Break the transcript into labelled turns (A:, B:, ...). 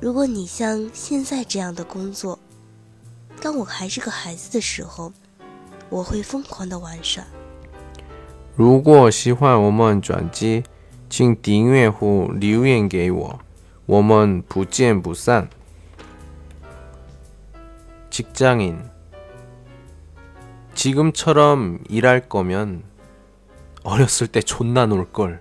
A: 如果你像现在这样的工作，当我还是个孩子的时候，我会疯狂的玩耍。
B: 如果喜欢我们专辑，请订阅或留言给我，我们不见不散。직장인지금처럼일할거면어렸을때존나놀걸